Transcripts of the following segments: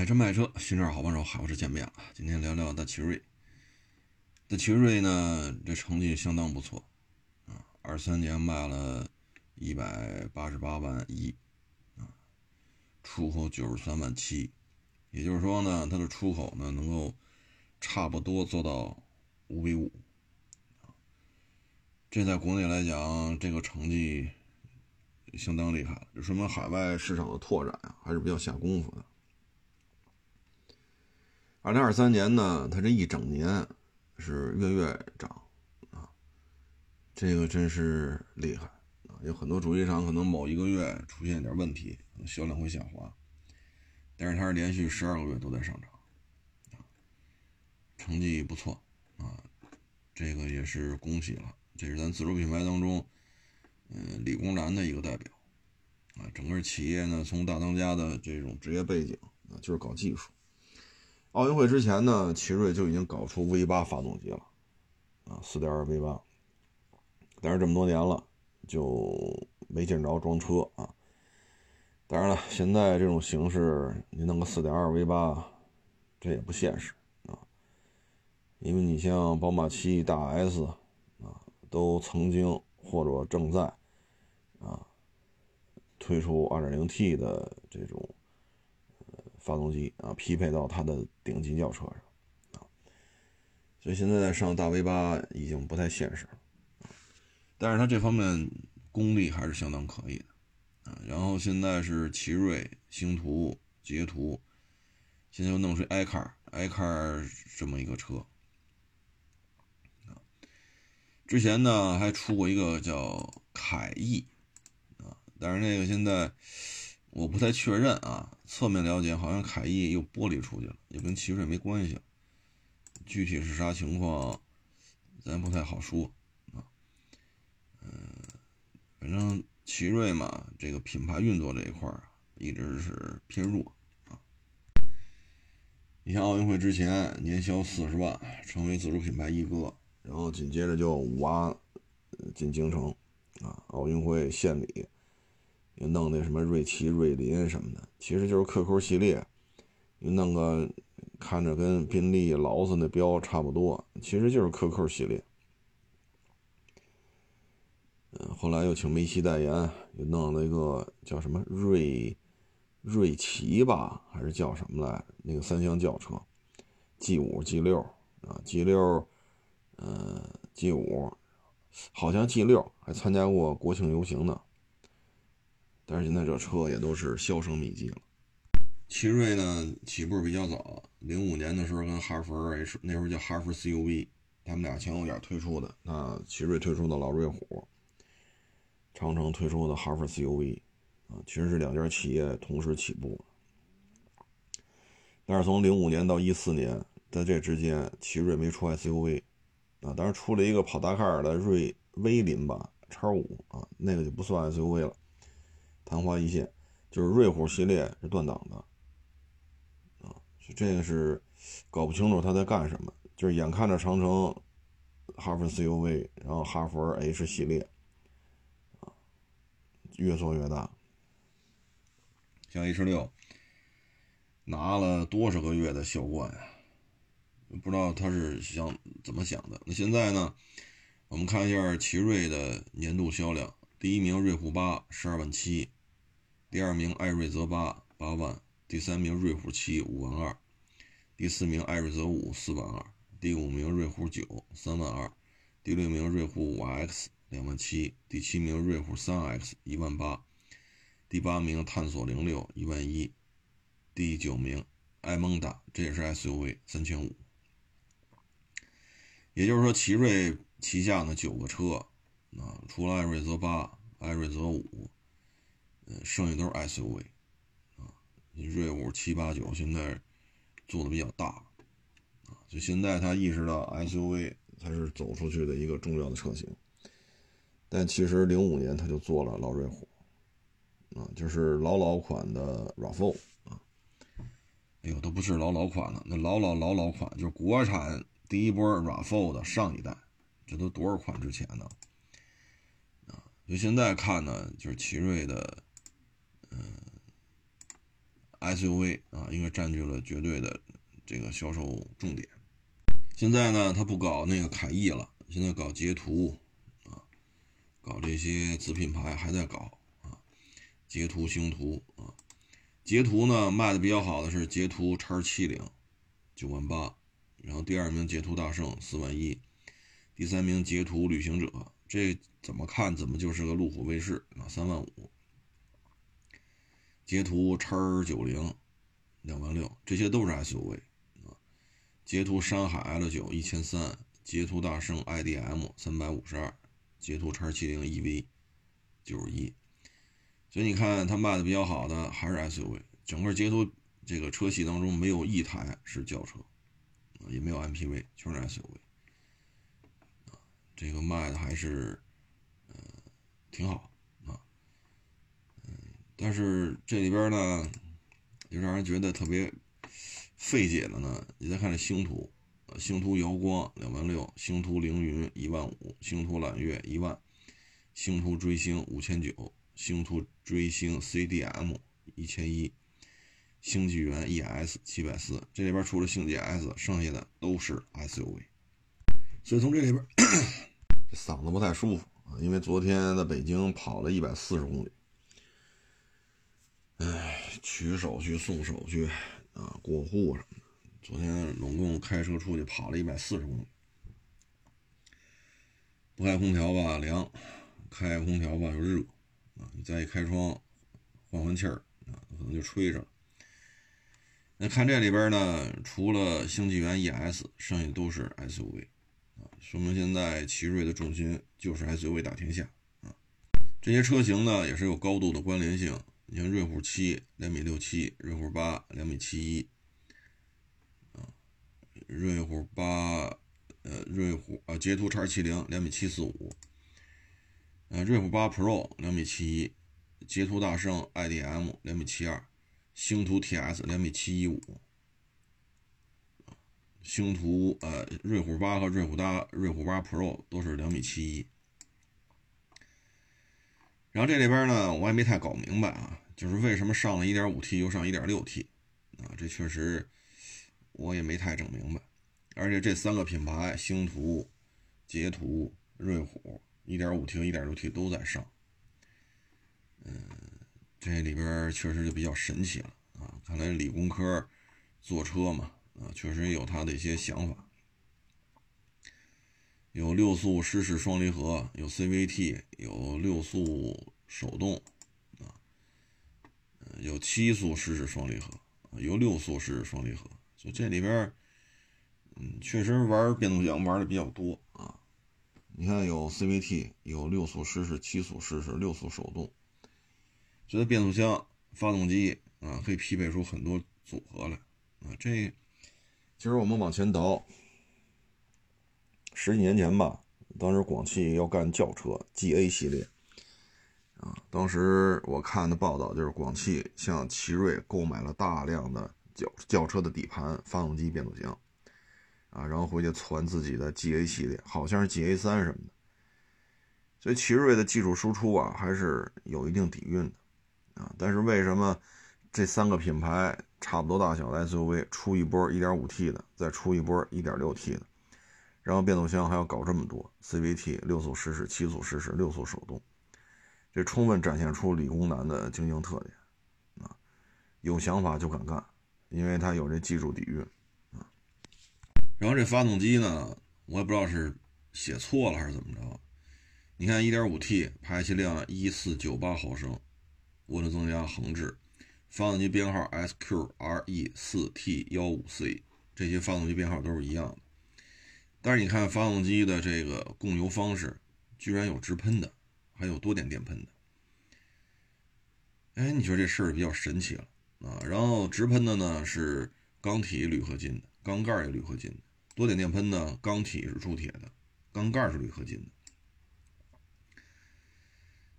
买车卖车，新车好帮手，好车见面了。今天聊聊大奇瑞。大奇瑞呢，这成绩相当不错啊，二三年卖了一百八十八万一啊，出口九十三万七，也就是说呢，它的出口呢能够差不多做到五比五这在国内来讲，这个成绩相当厉害了，这说明海外市场的拓展啊还是比较下功夫的。二零二三年呢，它这一整年是月月涨啊，这个真是厉害啊！有很多主机厂可能某一个月出现点问题，销量会下滑，但是它是连续十二个月都在上涨啊，成绩不错啊，这个也是恭喜了。这是咱自主品牌当中，嗯，理工男的一个代表，啊，整个企业呢，从大当家的这种职业背景啊，就是搞技术。奥运会之前呢，奇瑞就已经搞出 V 八发动机了，啊，四点二 V 八，但是这么多年了，就没见着装车啊。当然了，现在这种形式，你弄个四点二 V 八，这也不现实啊，因为你像宝马七、大 S 啊。都曾经或者正在啊推出 2.0T 的这种发动机啊，匹配到它的顶级轿车上啊，所以现在上大 V 八已经不太现实了，但是它这方面功力还是相当可以的啊。然后现在是奇瑞、星途、捷途，现在又弄出 iCar，iCar 这么一个车。之前呢还出过一个叫凯翼，啊，但是那个现在我不太确认啊。侧面了解，好像凯翼又剥离出去了，也跟奇瑞没关系。具体是啥情况，咱不太好说啊。嗯，反正奇瑞嘛，这个品牌运作这一块儿一直是偏弱啊。你像奥运会之前年销四十万，成为自主品牌一哥。然后紧接着就五挖进京城啊，奥运会献礼，又弄那什么瑞奇、瑞麟什么的，其实就是 QQ 系列，又弄个看着跟宾利、劳斯那标差不多，其实就是 QQ 系列。嗯，后来又请梅西代言，又弄了一个叫什么瑞瑞奇吧，还是叫什么来？那个三厢轿车，G 五、G 六啊，G 六。嗯，G 五好像 G 六还参加过国庆游行呢，但是现在这车也都是销声匿迹了。奇瑞呢起步比较早，零五年的时候跟哈弗 H 那时候叫哈弗 CUV，他们俩前后脚推出的。那奇瑞推出的老瑞虎，长城推出的哈弗 CUV，啊，其实是两家企业同时起步。但是从零五年到一四年，在这之间，奇瑞没出 SUV。啊，当然出了一个跑大卡的瑞威林吧，叉五啊，那个就不算 SUV 了，昙花一现，就是瑞虎系列是断档的，啊，这个是搞不清楚他在干什么，就是眼看着长城哈弗 CUV，然后哈弗 H 系列，啊，越做越大，像 H 六拿了多少个月的销冠啊！不知道他是想怎么想的。那现在呢？我们看一下奇瑞的年度销量：第一名瑞虎八十二万七，第二名艾瑞泽八八万，第三名瑞虎七五万二，第四名艾瑞泽五四万二，第五名瑞虎九三万二，第六名瑞虎五 X 两万七，第七名瑞虎三 X 一万八，第八名探索零六一万一，第九名埃蒙达这也是 SUV 三千五。也就是说，奇瑞旗下的九个车，啊，除了艾瑞泽八、艾瑞泽五，呃，剩下都是 SUV，啊，瑞五七八九现在做的比较大，啊，就现在他意识到 SUV 才是走出去的一个重要的车型，但其实零五年他就做了老瑞虎，啊，就是老老款的 RAV4，啊，哎呦，都不是老老款了，那老老老老款就是国产。第一波 RAV4 的上一代，这都多少款之前呢？就现在看呢，就是奇瑞的，嗯 SUV 啊，应该占据了绝对的这个销售重点。现在呢，他不搞那个凯翼了，现在搞捷途啊，搞这些子品牌还在搞啊，捷途、星途啊。捷途呢卖的比较好的是捷途叉七零，九万八，然后第二名捷途大圣四万一，第三名捷途旅行者，这怎么看怎么就是个路虎卫士啊，三万五。捷途叉九零，两万六，这些都是 SUV 啊。捷途山海 L 九一千三，捷途大圣 IDM 三百五十二，捷途叉七零 EV 九十一，所以你看它卖的比较好的还是 SUV，整个捷途这个车系当中没有一台是轿车，也没有 MPV，全是 SUV，这个卖的还是呃挺好啊，嗯，但是这里边呢，就让人觉得特别。费解的呢？你再看这星途，呃，星途瑶光两万六，星途凌云一万五，星途揽月一万，星途追星五千九，星途追星 CDM 一千一，星际源 ES 七百四。这里边除了星际 S，剩下的都是 SUV。所以从这里边，这嗓子不太舒服啊，因为昨天在北京跑了一百四十公里，哎，取手续送手续。啊，过户什么的，昨天拢共开车出去跑了一百四十公里，不开空调吧凉，开空调吧又热，啊，你再一开窗换换气儿啊，可能就吹着了。那看这里边呢，除了星际源 ES，剩下都是 SUV，说明现在奇瑞的重心就是 SUV 打天下啊。这些车型呢，也是有高度的关联性。你像瑞虎七两米六七，瑞虎八两米七一，啊，瑞虎八，呃，瑞虎啊，捷途叉七零两米七四五，呃，瑞虎八 Pro 两米七一，捷途大圣 IDM 两米七二，星途 TS 两米七一五，星途呃，瑞虎八和瑞虎八瑞虎八 Pro 都是两米七一。然后这里边呢，我也没太搞明白啊，就是为什么上了 1.5T 又上 1.6T 啊？这确实我也没太整明白。而且这三个品牌，星途、捷途、瑞虎，1.5T 和 1.6T 都在上。嗯，这里边确实就比较神奇了啊！看来理工科坐车嘛，啊，确实有他的一些想法。有六速湿式双离合，有 CVT，有六速手动，啊，有七速湿式双离合，有六速湿式双离合，就这里边，嗯，确实玩变速箱玩的比较多啊。你看有 CVT，有六速湿式、七速湿式、六速手动，觉得变速箱、发动机啊，可以匹配出很多组合来啊。这其实我们往前倒。十几年前吧，当时广汽要干轿车 GA 系列，啊，当时我看的报道就是广汽向奇瑞购买了大量的轿轿车的底盘、发动机、变速箱，啊，然后回去传自己的 GA 系列，好像是 GA 三什么的。所以奇瑞的技术输出啊，还是有一定底蕴的，啊，但是为什么这三个品牌差不多大小的 SUV 出一波 1.5T 的，再出一波 1.6T 的？然后变速箱还要搞这么多，CVT 六速湿式、七速湿式、六速手动，这充分展现出理工男的经营特点啊！有想法就敢干，因为他有这技术底蕴啊。然后这发动机呢，我也不知道是写错了还是怎么着。你看 1.5T 排气量1498毫升，涡轮增压横置，发动机编号 SQRE4T15C，这些发动机编号都是一样的。但是你看发动机的这个供油方式，居然有直喷的，还有多点电喷的。哎，你觉得这事儿比较神奇了啊？然后直喷的呢是钢体铝合金的，缸盖也铝合金的；多点电喷呢，钢体是铸铁的，缸盖是铝合金的。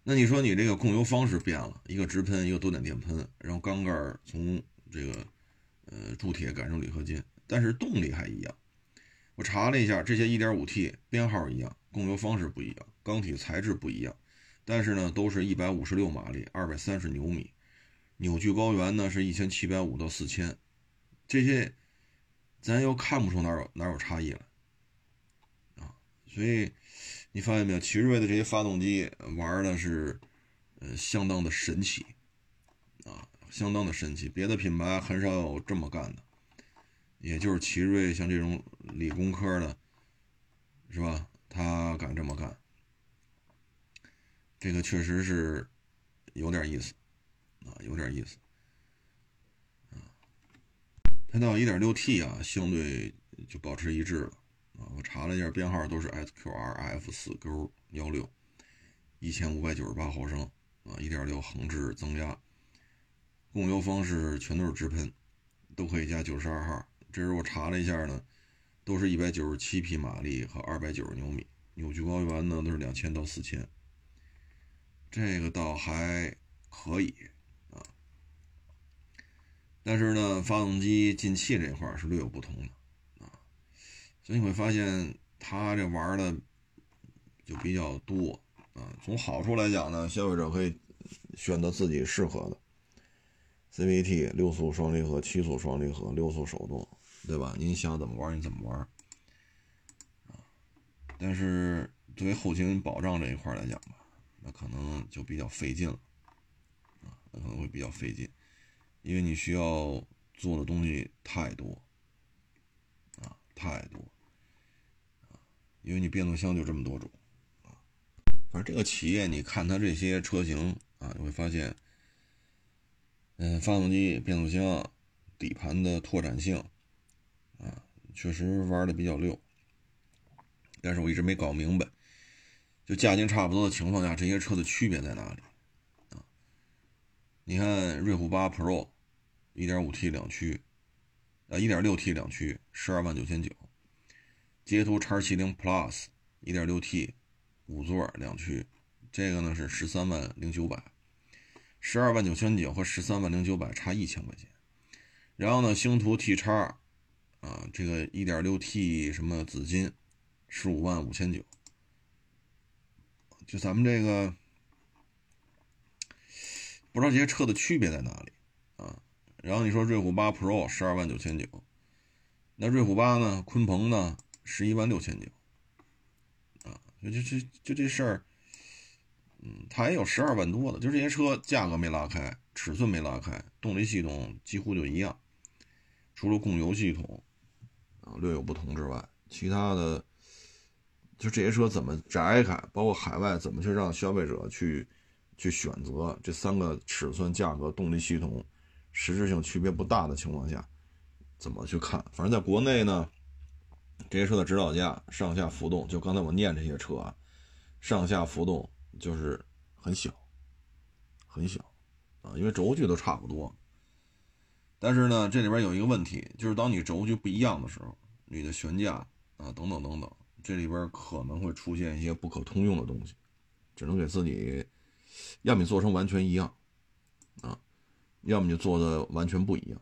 那你说你这个供油方式变了，一个直喷，一个多点电喷，然后缸盖从这个呃铸铁改成铝合金，但是动力还一样。我查了一下，这些 1.5T 编号一样，供油方式不一样，缸体材质不一样，但是呢，都是一百五十六马力，二百三十牛米。扭矩高原呢是一千七百五到四千，这些咱又看不出哪有哪有差异来，所以你发现没有，奇瑞的这些发动机玩的是呃相当的神奇啊，相当的神奇，别的品牌很少有这么干的，也就是奇瑞像这种理工科的，是吧？他敢这么干，这个确实是有点意思。啊，有点意思，啊，它到 1.6T 啊，相对就保持一致了，我查了一下编号都是 SQRF 四勾幺六，一千五百九十八毫升，啊，1.6横置增压，供油方式全都是直喷，都可以加九十二号，这是我查了一下呢，都是一百九十七匹马力和二百九十牛米，扭矩高原呢都是两千到四千，这个倒还可以啊。但是呢，发动机进气这块是略有不同的，所以你会发现它这玩的就比较多啊。从好处来讲呢，消费者可以选择自己适合的 CVT 六速双离合、七速双离合、六速手动，对吧？您想怎么玩你怎么玩啊。但是作为后勤保障这一块来讲吧，那可能就比较费劲了啊，那可能会比较费劲。因为你需要做的东西太多，太多，因为你变速箱就这么多种，啊，反正这个企业，你看它这些车型啊，你会发现，嗯，发动机、变速箱、底盘的拓展性，啊，确实玩的比较溜，但是我一直没搞明白，就价钱差不多的情况下，这些车的区别在哪里？啊，你看瑞虎八 Pro。一点五 T 两驱，呃，一点六 T 两驱，十二万九千九。捷途叉七零 Plus 一点六 T 五座两驱，这个呢是十三万零九百，十二万九千九和十三万零九百差一千块钱。然后呢，星途 T 叉啊，这个一点六 T 什么紫金，十五万五千九。就咱们这个，不知道这些车的区别在哪里？然后你说瑞虎八 Pro 十二万九千九，那瑞虎八呢？鲲鹏呢？十一万六千九，啊，就就就就这事儿，嗯，它也有十二万多的，就这些车价格没拉开，尺寸没拉开，动力系统几乎就一样，除了供油系统啊略有不同之外，其他的就这些车怎么摘开，包括海外怎么去让消费者去去选择这三个尺寸、价格、动力系统。实质性区别不大的情况下，怎么去看？反正在国内呢，这些车的指导价上下浮动，就刚才我念这些车啊，上下浮动就是很小，很小啊，因为轴距都差不多。但是呢，这里边有一个问题，就是当你轴距不一样的时候，你的悬架啊等等等等，这里边可能会出现一些不可通用的东西，只能给自己，要么做成完全一样，啊。要么就做的完全不一样，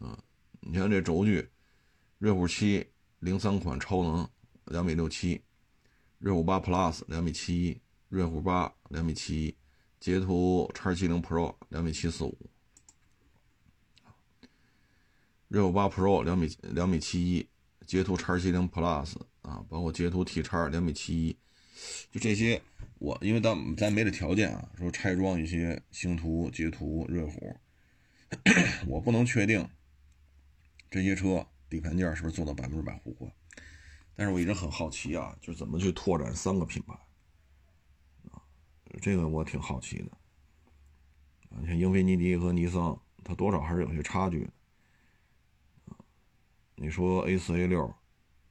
啊，你看这轴距，瑞虎七零三款超能两米六七，瑞虎八 Plus 两米七一，瑞虎八两米七一，捷途叉七零 Pro 两米七四五，瑞虎八 Pro 两米两米七一，捷途叉七零 Plus 啊，包括捷途 T 叉两米七一，就这些。我因为咱咱没这条件啊，说拆装一些星途、捷途、瑞虎，我不能确定这些车底盘件是不是做到百分之百互换。但是我一直很好奇啊，就是怎么去拓展三个品牌啊？这个我挺好奇的。你像英菲尼迪和尼桑，它多少还是有些差距的。你说 A 四、A 六、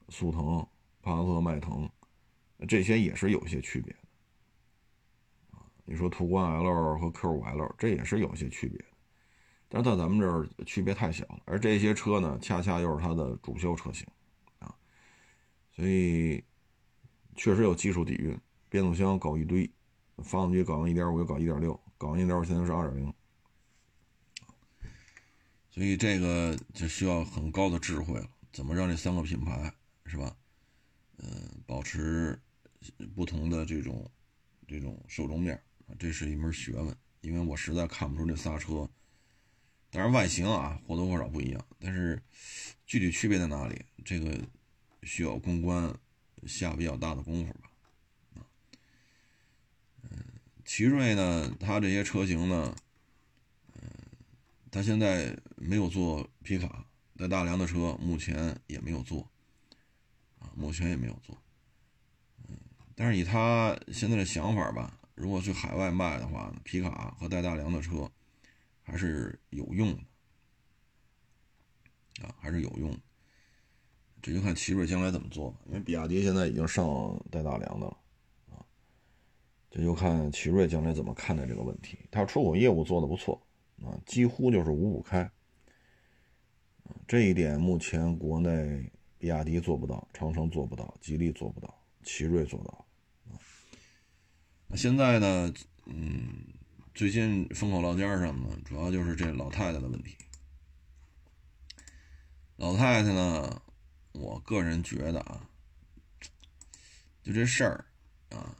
速腾、帕萨特、迈腾，这些也是有些区别。你说途观 L 和 Q5L，这也是有些区别，但是在咱们这儿区别太小了。而这些车呢，恰恰又是它的主销车型啊，所以确实有技术底蕴。变速箱搞一堆，发动机搞完1.5又搞1.6，搞完1.5现在是2.0，所以这个就需要很高的智慧了。怎么让这三个品牌是吧？嗯，保持不同的这种这种受众面。这是一门学问，因为我实在看不出这仨车当然外形啊或多或少不一样，但是具体区别在哪里，这个需要公关下比较大的功夫吧。嗯，奇瑞呢，它这些车型呢，嗯，它现在没有做皮卡在大梁的车，目前也没有做，啊，目前也没有做。嗯，但是以他现在的想法吧。如果去海外卖的话，皮卡和带大梁的车还是有用的啊，还是有用的。这就看奇瑞将来怎么做吧。因为比亚迪现在已经上带大梁的了啊，这就看奇瑞将来怎么看待这个问题。它出口业务做的不错啊，几乎就是五五开。这一点目前国内比亚迪做不到，长城做不到，吉利做不到，奇瑞做到。现在呢？嗯，最近风口浪尖上呢，主要就是这老太太的问题。老太太呢，我个人觉得啊，就这事儿啊，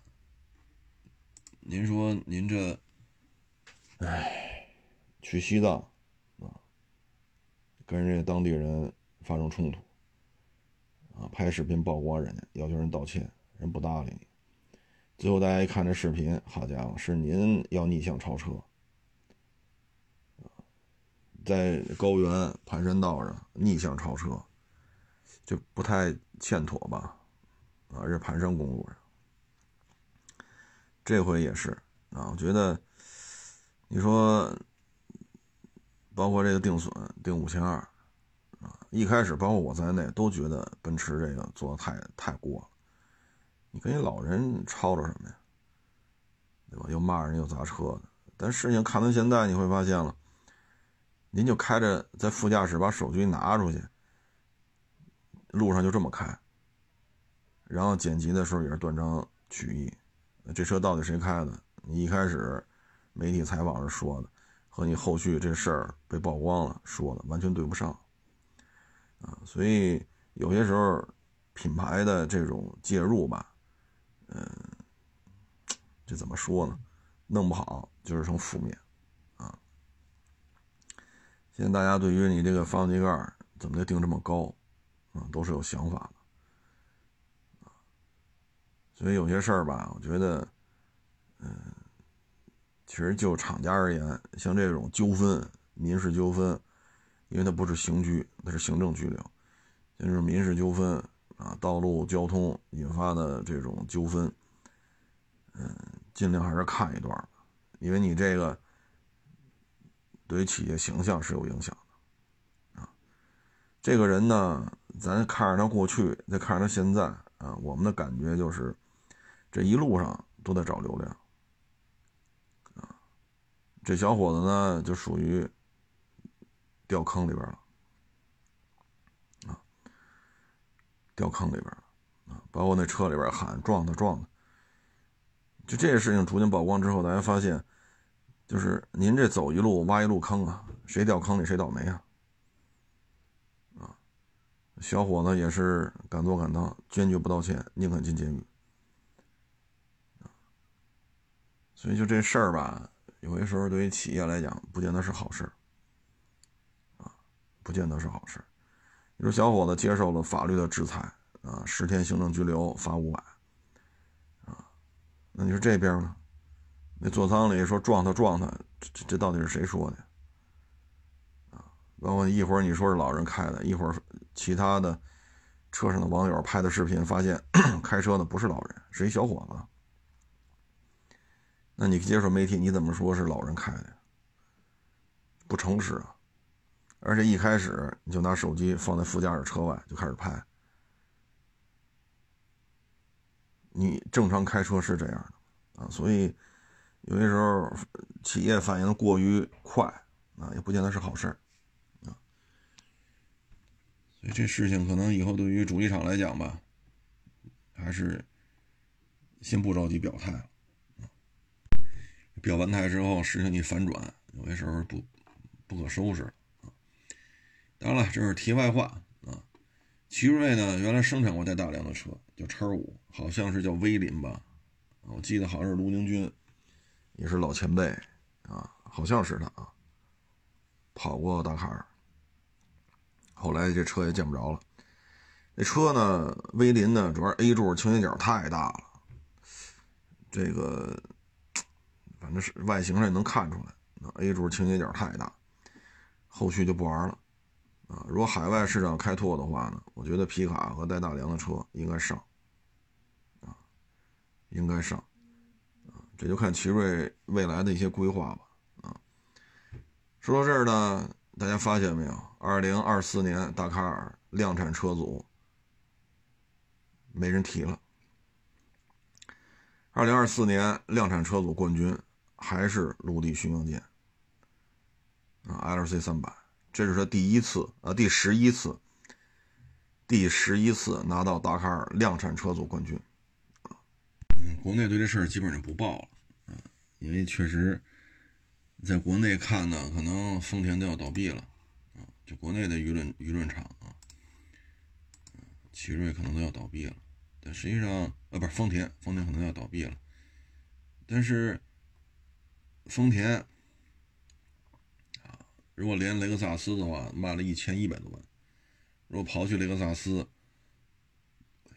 您说您这，哎，去西藏啊，跟人家当地人发生冲突啊，拍视频曝光人家，要求人道歉，人不搭理你。最后大家一看这视频，好家伙，是您要逆向超车，在高原盘山道上逆向超车，就不太欠妥吧？啊，这盘山公路上，这回也是啊，我觉得，你说，包括这个定损定五千二，啊，一开始包括我在内都觉得奔驰这个做的太太过了。你跟一老人吵吵什么呀？对吧？又骂人又砸车的。但事情看到现在，你会发现了，您就开着在副驾驶把手机拿出去，路上就这么开，然后剪辑的时候也是断章取义。这车到底谁开的？你一开始媒体采访时说的，和你后续这事儿被曝光了说的完全对不上啊！所以有些时候品牌的这种介入吧。嗯，这怎么说呢？弄不好就是成负面啊！现在大家对于你这个发动机盖怎么就定这么高，啊，都是有想法的所以有些事儿吧，我觉得，嗯，其实就厂家而言，像这种纠纷、民事纠纷，因为它不是刑拘，它是行政拘留，像这种民事纠纷。啊，道路交通引发的这种纠纷，嗯，尽量还是看一段因为你这个对于企业形象是有影响的啊。这个人呢，咱看着他过去，再看着他现在啊，我们的感觉就是这一路上都在找流量啊。这小伙子呢，就属于掉坑里边了。掉坑里边了啊！包括那车里边喊撞他撞他，就这些事情逐渐曝光之后，大家发现，就是您这走一路挖一路坑啊，谁掉坑里谁倒霉啊！啊，小伙子也是敢做敢当，坚决不道歉，宁肯进监狱所以就这事儿吧，有些时候对于企业来讲，不见得是好事啊，不见得是好事你说小伙子接受了法律的制裁啊，十天行政拘留，罚五百，啊，那你说这边呢？那座舱里说撞他撞他，这这到底是谁说的？啊，包括一会儿你说是老人开的，一会儿其他的车上的网友拍的视频，发现 开车的不是老人，是一小伙子。那你接受媒体，你怎么说是老人开的？不诚实啊！而且一开始你就拿手机放在副驾驶车外就开始拍，你正常开车是这样的啊，所以有些时候企业反应过于快啊，也不见得是好事啊。所以这事情可能以后对于主机厂来讲吧，还是先不着急表态表完态之后，事情一反转，有些时候不不可收拾。当然了，这是题外话啊。奇瑞呢，原来生产过带大梁的车，叫叉五，好像是叫威林吧？我记得好像是卢宁军，也是老前辈啊，好像是他啊。跑过达喀尔，后来这车也见不着了。这车呢，威林呢，主要 A 柱倾斜角太大了，这个反正是外形上也能看出来，A 柱倾斜角太大，后续就不玩了啊。如果海外市场开拓的话呢，我觉得皮卡和带大梁的车应该上啊，应该上啊，这就看奇瑞未来的一些规划吧啊。说到这儿呢，大家发现没有？二零二四年达喀尔量产车组。没人提了。二零二四年量产车组冠军还是陆地巡洋舰啊，LC 三百，这是他第一次啊，第十一次，第十一次拿到达喀尔量产车组冠军。嗯，国内对这事儿基本上不报了啊，因为确实在国内看呢，可能丰田都要倒闭了啊，就国内的舆论舆论场啊。奇瑞可能都要倒闭了，但实际上，呃，不是丰田，丰田可能要倒闭了。但是，丰田，如果连雷克萨斯的话，卖了一千一百多万；如果刨去雷克萨斯，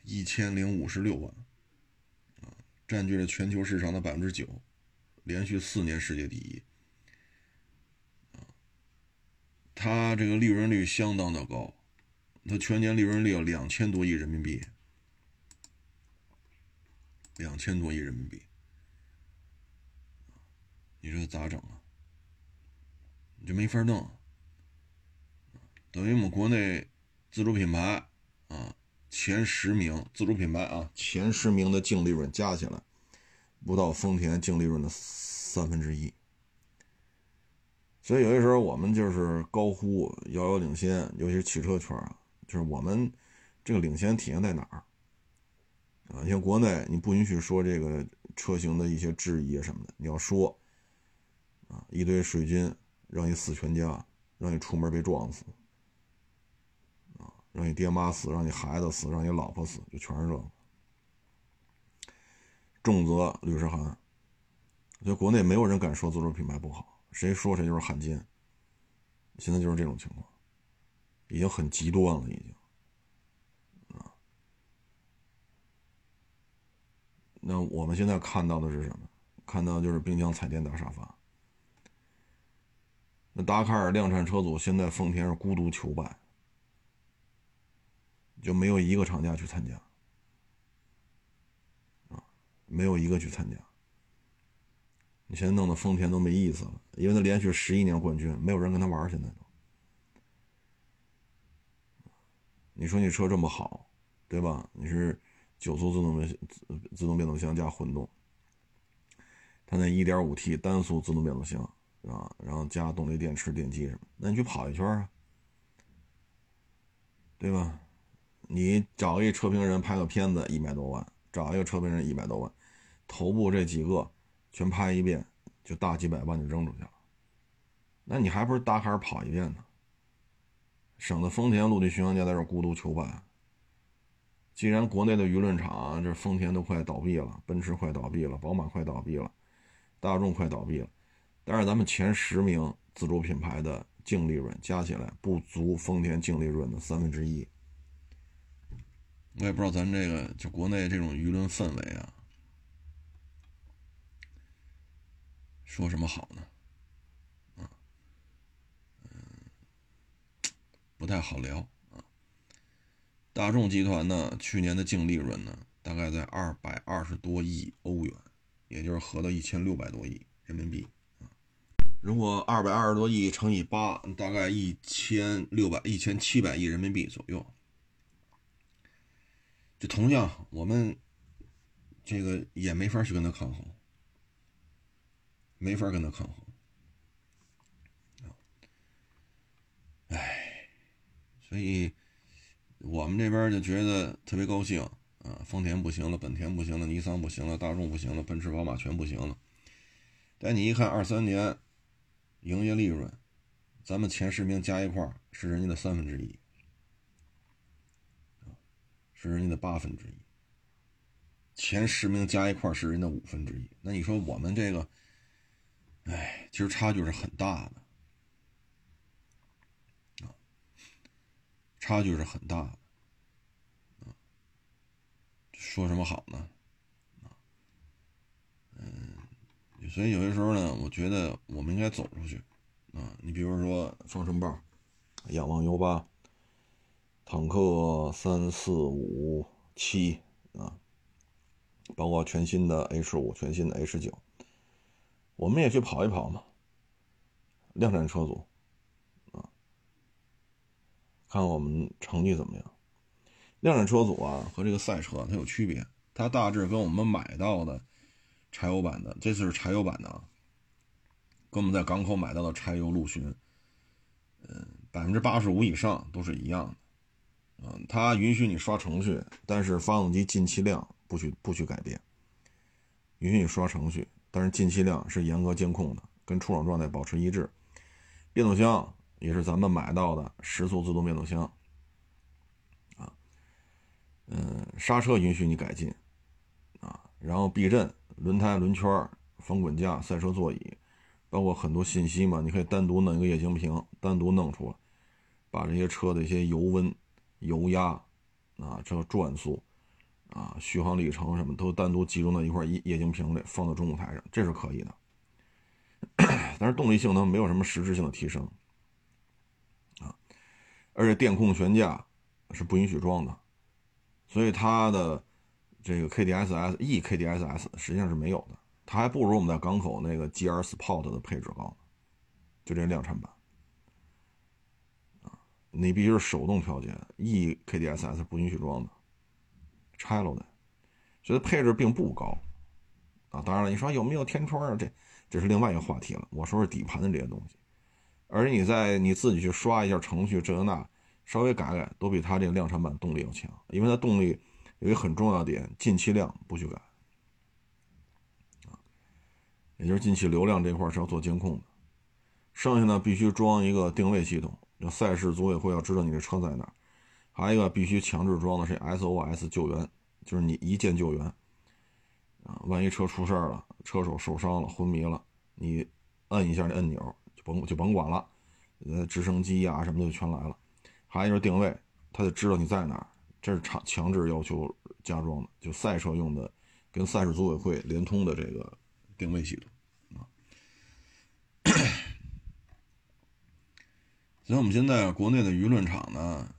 一千零五十六万，啊，占据了全球市场的百分之九，连续四年世界第一。啊，它这个利润率相当的高。它全年利润率有两千多亿人民币，两千多亿人民币，你说咋整啊？就没法弄，等于我们国内自主品牌啊，前十名自主品牌啊，前十名的净利润加起来，不到丰田净利润的三分之一。所以有些时候我们就是高呼遥遥领先，尤其是汽车圈啊。就是我们这个领先体现在哪儿啊？你像国内，你不允许说这个车型的一些质疑啊什么的，你要说啊，一堆水军让你死全家，让你出门被撞死啊，让你爹妈死，让你孩子死，让你老婆死，就全是这个。重则律师函，在国内没有人敢说自主品牌不好，谁说谁就是汉奸。现在就是这种情况。已经很极端了，已经，那我们现在看到的是什么？看到就是冰箱彩电大沙发。那达喀尔量产车组现在丰田是孤独求败，就没有一个厂家去参加，啊，没有一个去参加。你现在弄得丰田都没意思了，因为他连续十一年冠军，没有人跟他玩，现在都。你说你车这么好，对吧？你是九速自动变自自动变速箱加混动，他那 1.5T 单速自动变速箱啊，然后加动力电池、电机什么，那你去跑一圈啊，对吧？你找一车评人拍个片子一百多万，找一个车评人一百多万，头部这几个全拍一遍，就大几百万就扔出去了，那你还不是大坎跑一遍呢？省得丰田陆地巡洋舰在这孤独求败。既然国内的舆论场，这丰田都快倒闭了，奔驰快倒闭了，宝马快倒闭了，大众快倒闭了，但是咱们前十名自主品牌的净利润加起来不足丰田净利润的三分之一。我也不知道咱这个就国内这种舆论氛围啊，说什么好呢？不太好聊啊。大众集团呢，去年的净利润呢，大概在二百二十多亿欧元，也就是合到一千六百多亿人民币。如果二百二十多亿乘以八，大概一千六百、一千七百亿人民币左右。就同样，我们这个也没法去跟他抗衡，没法跟他抗衡。哎。所以，我们这边就觉得特别高兴啊！丰田不行了，本田不行了，尼桑不行了，大众不行了，奔驰、宝马全不行了。但你一看，二三年营业利润，咱们前十名加一块是人家的三分之一，是人家的八分之一，前十名加一块是人的五分之一。那你说我们这个，哎，其实差距是很大的，啊，差距是很大的，啊，说什么好呢？所以有些时候呢，我觉得我们应该走出去啊。你比如说双声豹、仰望 U 八、坦克三四五七啊，包括全新的 H 五、全新的 H 九，我们也去跑一跑嘛，量产车组啊，看看我们成绩怎么样。量产车组啊和这个赛车它有区别，它大致跟我们买到的柴油版的，这次是柴油版的啊，跟我们在港口买到的柴油陆巡，嗯，百分之八十五以上都是一样的，嗯，它允许你刷程序，但是发动机进气量不许不许改变，允许你刷程序，但是进气量是严格监控的，跟出厂状态保持一致，变速箱也是咱们买到的十速自动变速箱。啊嗯，刹车允许你改进，啊，然后避震、轮胎、轮圈、防滚架、赛车座椅，包括很多信息嘛，你可以单独弄一个液晶屏，单独弄出来，把这些车的一些油温、油压，啊，这个转速，啊，续航里程什么都单独集中到一块液液晶屏里，放到中控台上，这是可以的。但是动力性能没有什么实质性的提升，啊，而且电控悬架是不允许装的。所以它的这个 KDSS E KDSS 实际上是没有的，它还不如我们在港口那个 GR Sport 的配置高，就这量产版啊，你必须是手动调节，E KDSS 不允许装的，拆了的，所以配置并不高啊。当然了，你说有没有天窗啊？这这是另外一个话题了。我说是底盘的这些东西，而你在你自己去刷一下程序，这那。稍微改改都比它这个量产版动力要强，因为它动力有一个很重要的点，进气量不许改啊，也就是进气流量这块是要做监控的。剩下呢，必须装一个定位系统，要赛事组委会要知道你这车在哪。还有一个必须强制装的是 SOS 救援，就是你一键救援啊，万一车出事儿了，车手受伤了、昏迷了，你摁一下这按钮就甭就甭管了，呃，直升机呀什么的就全来了。还有就是定位，他就知道你在哪儿，这是强强制要求加装的，就赛车用的，跟赛事组委会联通的这个定位系统啊。所以我们现在国内的舆论场呢，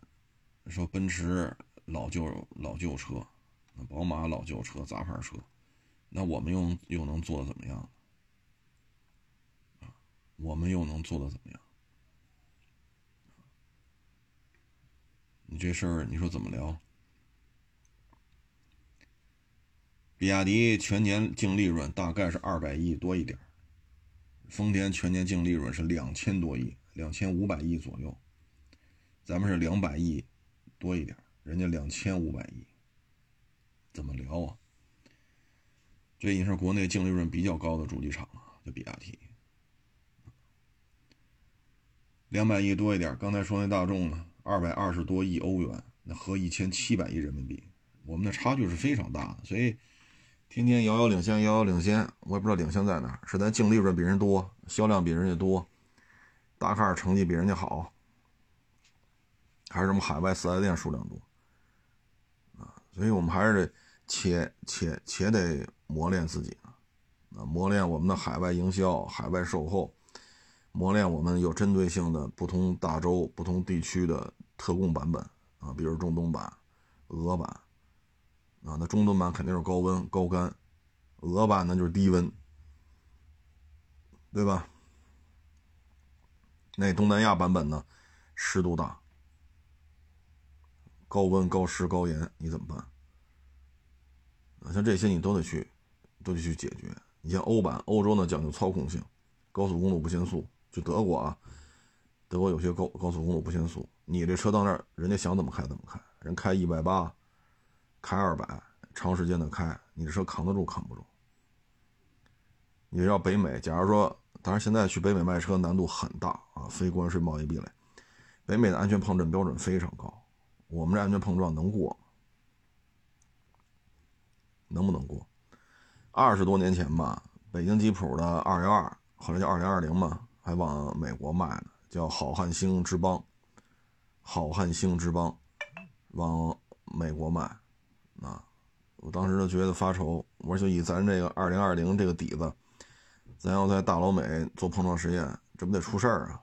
说奔驰老旧老旧车，宝马老旧车杂牌车，那我们又又能做的怎么样？我们又能做的怎么样？你这事儿，你说怎么聊？比亚迪全年净利润大概是二百亿多一点丰田全年净利润是两千多亿，两千五百亿左右，咱们是两百亿多一点人家两千五百亿，怎么聊啊？这已经是国内净利润比较高的主机厂了，就比亚迪，两百亿多一点刚才说那大众呢？二百二十多亿欧元，那合一千七百亿人民币，我们的差距是非常大的，所以天天遥遥领先，遥遥领先，我也不知道领先在哪，是咱净利润比人多，销量比人家多，大卡成绩比人家好，还是什么海外四 S 店数量多啊？所以我们还是得且且且得磨练自己，啊，磨练我们的海外营销、海外售后。磨练我们有针对性的不同大洲、不同地区的特供版本啊，比如中东版、俄版啊。那中东版肯定是高温高干，俄版那就是低温，对吧？那东南亚版本呢，湿度大，高温高湿高盐，你怎么办？啊，像这些你都得去，都得去解决。你像欧版，欧洲呢讲究操控性，高速公路不限速。就德国啊，德国有些高高速公路不限速，你这车到那儿，人家想怎么开怎么开，人开一百八，开二百，长时间的开，你这车扛得住扛不住？你要北美，假如说，当然现在去北美卖车难度很大啊，非关税贸易壁垒，北美的安全碰撞标准非常高，我们这安全碰撞能过？能不能过？二十多年前吧，北京吉普的二幺二，后来叫二零二零嘛。还往美国卖呢，叫好汉星之邦，好汉星之邦往美国卖，啊，我当时就觉得发愁，我说就以咱这个二零二零这个底子，咱要在大老美做碰撞实验，这不得出事儿啊？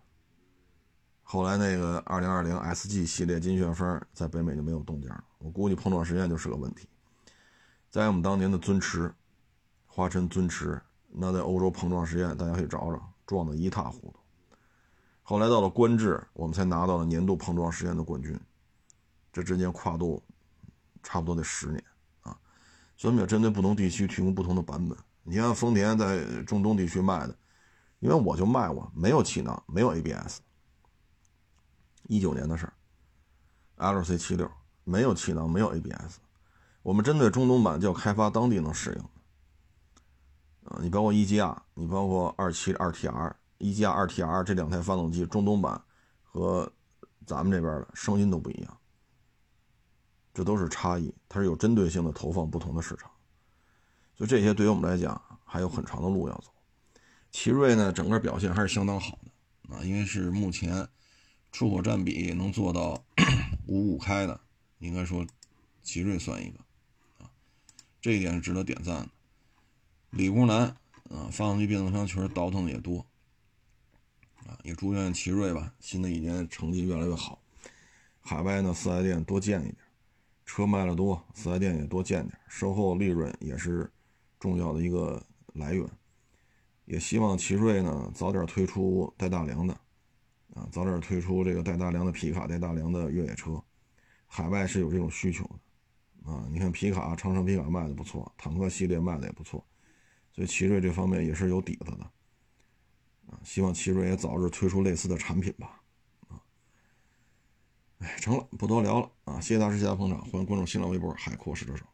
后来那个二零二零 SG 系列金旋风在北美就没有动静了，我估计碰撞实验就是个问题。在我们当年的尊驰，华晨尊驰，那在欧洲碰撞实验大家可以找找，撞得一塌糊涂。后来到了观致，我们才拿到了年度碰撞实验的冠军，这之间跨度差不多得十年啊。所以我们针对不同地区提供不同的版本。你像丰田在中东地区卖的，因为我就卖过，没有气囊，没有 ABS。一九年的事儿，LC 七六没有气囊，没有 ABS。我们针对中东版就要开发当地能适应。啊，你包括一加，你包括二七二 TR。一加二 TR 这两台发动机，中东版和咱们这边的声音都不一样，这都是差异，它是有针对性的投放不同的市场，所以这些对于我们来讲还有很长的路要走。奇瑞呢，整个表现还是相当好的啊，因为是目前出口占比能做到 五五开的，应该说奇瑞算一个啊，这一点是值得点赞的。理工男啊，发动机变速箱确实倒腾的也多。啊，也祝愿奇瑞吧，新的一年成绩越来越好。海外呢，四 S 店多建一点，车卖的多，四 S 店也多建点，售后利润也是重要的一个来源。也希望奇瑞呢早点推出带大梁的，啊，早点推出这个带大梁的皮卡、带大梁的越野车。海外是有这种需求的，啊，你看皮卡、长城皮卡卖的不错，坦克系列卖的也不错，对奇瑞这方面也是有底子的。希望奇瑞也早日推出类似的产品吧，啊，哎，成了，不多聊了啊！谢谢大师，谢谢大家捧场，欢迎关注新浪微博“海阔试车手”。